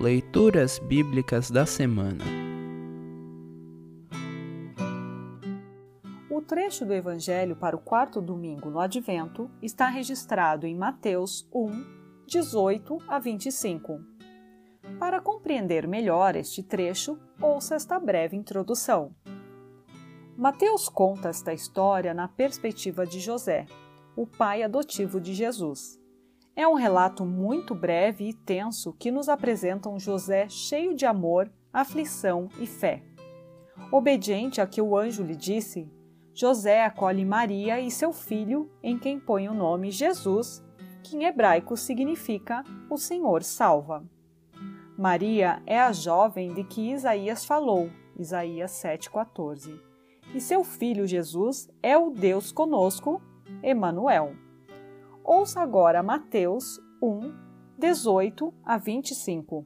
Leituras Bíblicas da Semana. O trecho do Evangelho para o quarto domingo no Advento está registrado em Mateus 1, 18 a 25. Para compreender melhor este trecho, ouça esta breve introdução. Mateus conta esta história na perspectiva de José, o pai adotivo de Jesus. É um relato muito breve e tenso que nos apresenta um José cheio de amor, aflição e fé. Obediente a que o anjo lhe disse, José acolhe Maria e seu filho, em quem põe o nome Jesus, que em hebraico significa o Senhor salva. Maria é a jovem de que Isaías falou, Isaías 7,14. E seu filho Jesus é o Deus conosco, Emanuel. Ouça agora Mateus 1, 18 a 25.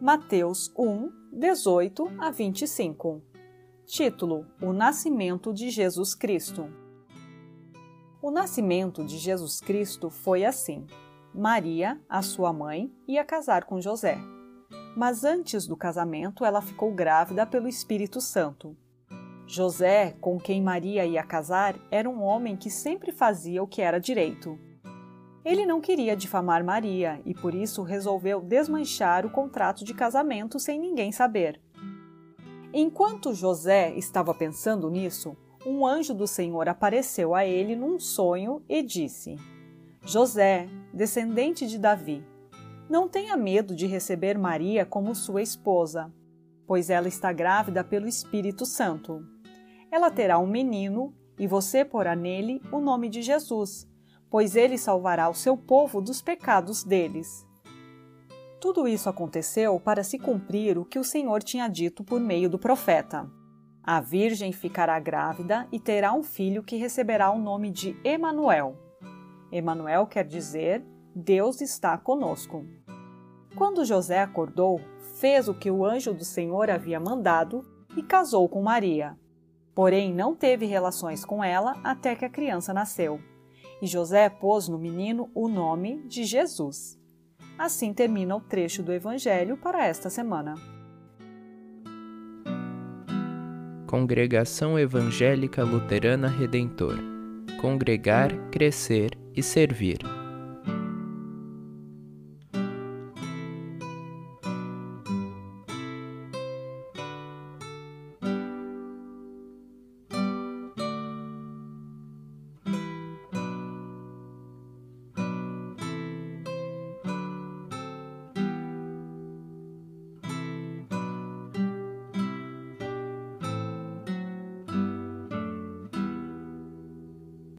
Mateus 1, 18 a 25. Título: O Nascimento de Jesus Cristo. O nascimento de Jesus Cristo foi assim: Maria, a sua mãe, ia casar com José. Mas antes do casamento, ela ficou grávida pelo Espírito Santo. José, com quem Maria ia casar, era um homem que sempre fazia o que era direito. Ele não queria difamar Maria e por isso resolveu desmanchar o contrato de casamento sem ninguém saber. Enquanto José estava pensando nisso, um anjo do Senhor apareceu a ele num sonho e disse: José, descendente de Davi, não tenha medo de receber Maria como sua esposa, pois ela está grávida pelo Espírito Santo. Ela terá um menino e você porá nele o nome de Jesus, pois ele salvará o seu povo dos pecados deles. Tudo isso aconteceu para se cumprir o que o Senhor tinha dito por meio do profeta. A virgem ficará grávida e terá um filho que receberá o nome de Emanuel. Emanuel quer dizer Deus está conosco. Quando José acordou, fez o que o anjo do Senhor havia mandado e casou com Maria porém não teve relações com ela até que a criança nasceu. E José pôs no menino o nome de Jesus. Assim termina o trecho do Evangelho para esta semana. Congregação Evangélica Luterana Redentor Congregar, Crescer e Servir.